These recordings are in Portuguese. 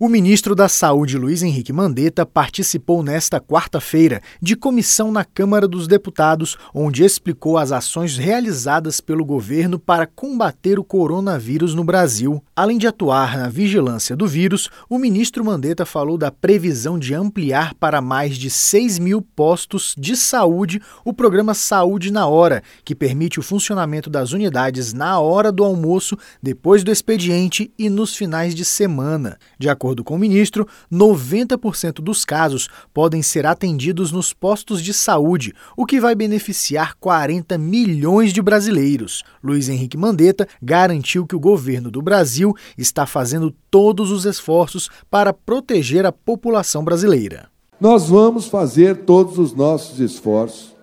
O ministro da Saúde, Luiz Henrique Mandetta, participou nesta quarta-feira de comissão na Câmara dos Deputados, onde explicou as ações realizadas pelo governo para combater o coronavírus no Brasil. Além de atuar na vigilância do vírus, o ministro Mandetta falou da previsão de ampliar para mais de 6 mil postos de saúde o programa Saúde na Hora, que permite o funcionamento das unidades na hora do almoço, depois do expediente e nos finais de semana. De acordo acordo com o ministro, 90% dos casos podem ser atendidos nos postos de saúde, o que vai beneficiar 40 milhões de brasileiros. Luiz Henrique Mandetta garantiu que o governo do Brasil está fazendo todos os esforços para proteger a população brasileira. Nós vamos fazer todos os nossos esforços.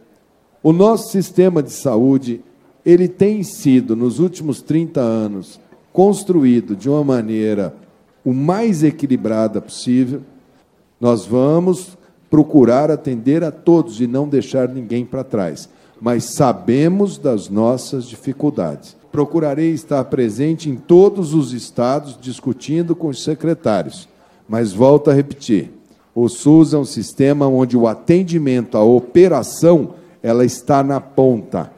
O nosso sistema de saúde, ele tem sido nos últimos 30 anos construído de uma maneira o mais equilibrada possível. Nós vamos procurar atender a todos e não deixar ninguém para trás, mas sabemos das nossas dificuldades. Procurarei estar presente em todos os estados discutindo com os secretários, mas volto a repetir: o SUS é um sistema onde o atendimento, a operação, ela está na ponta.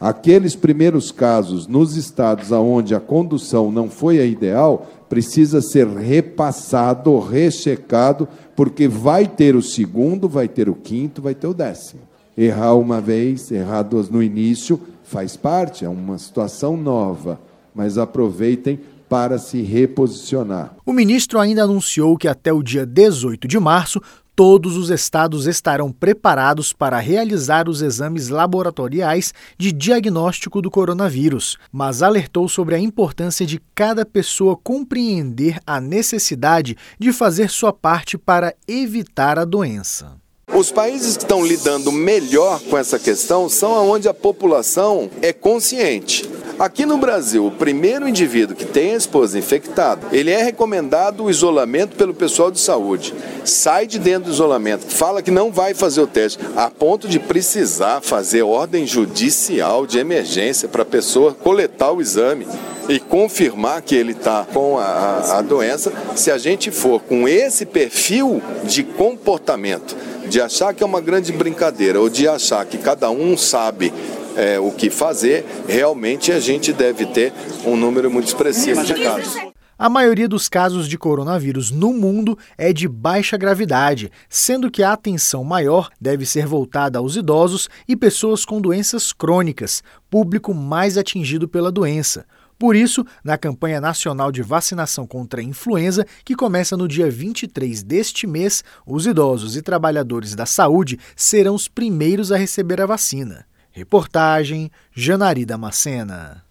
Aqueles primeiros casos nos estados onde a condução não foi a ideal, precisa ser repassado, rechecado, porque vai ter o segundo, vai ter o quinto, vai ter o décimo. Errar uma vez, errar duas no início, faz parte, é uma situação nova, mas aproveitem para se reposicionar. O ministro ainda anunciou que até o dia 18 de março todos os estados estarão preparados para realizar os exames laboratoriais de diagnóstico do coronavírus, mas alertou sobre a importância de cada pessoa compreender a necessidade de fazer sua parte para evitar a doença. Os países que estão lidando melhor com essa questão são onde a população é consciente. Aqui no Brasil, o primeiro indivíduo que tem a esposa infectada, ele é recomendado o isolamento pelo pessoal de saúde. Sai de dentro do isolamento, fala que não vai fazer o teste, a ponto de precisar fazer ordem judicial de emergência para a pessoa coletar o exame e confirmar que ele está com a, a doença. Se a gente for com esse perfil de comportamento, de achar que é uma grande brincadeira ou de achar que cada um sabe é, o que fazer, realmente a gente deve ter um número muito expressivo de casos. A maioria dos casos de coronavírus no mundo é de baixa gravidade, sendo que a atenção maior deve ser voltada aos idosos e pessoas com doenças crônicas, público mais atingido pela doença. Por isso, na campanha nacional de vacinação contra a influenza, que começa no dia 23 deste mês, os idosos e trabalhadores da saúde serão os primeiros a receber a vacina. Reportagem Janari Damascena.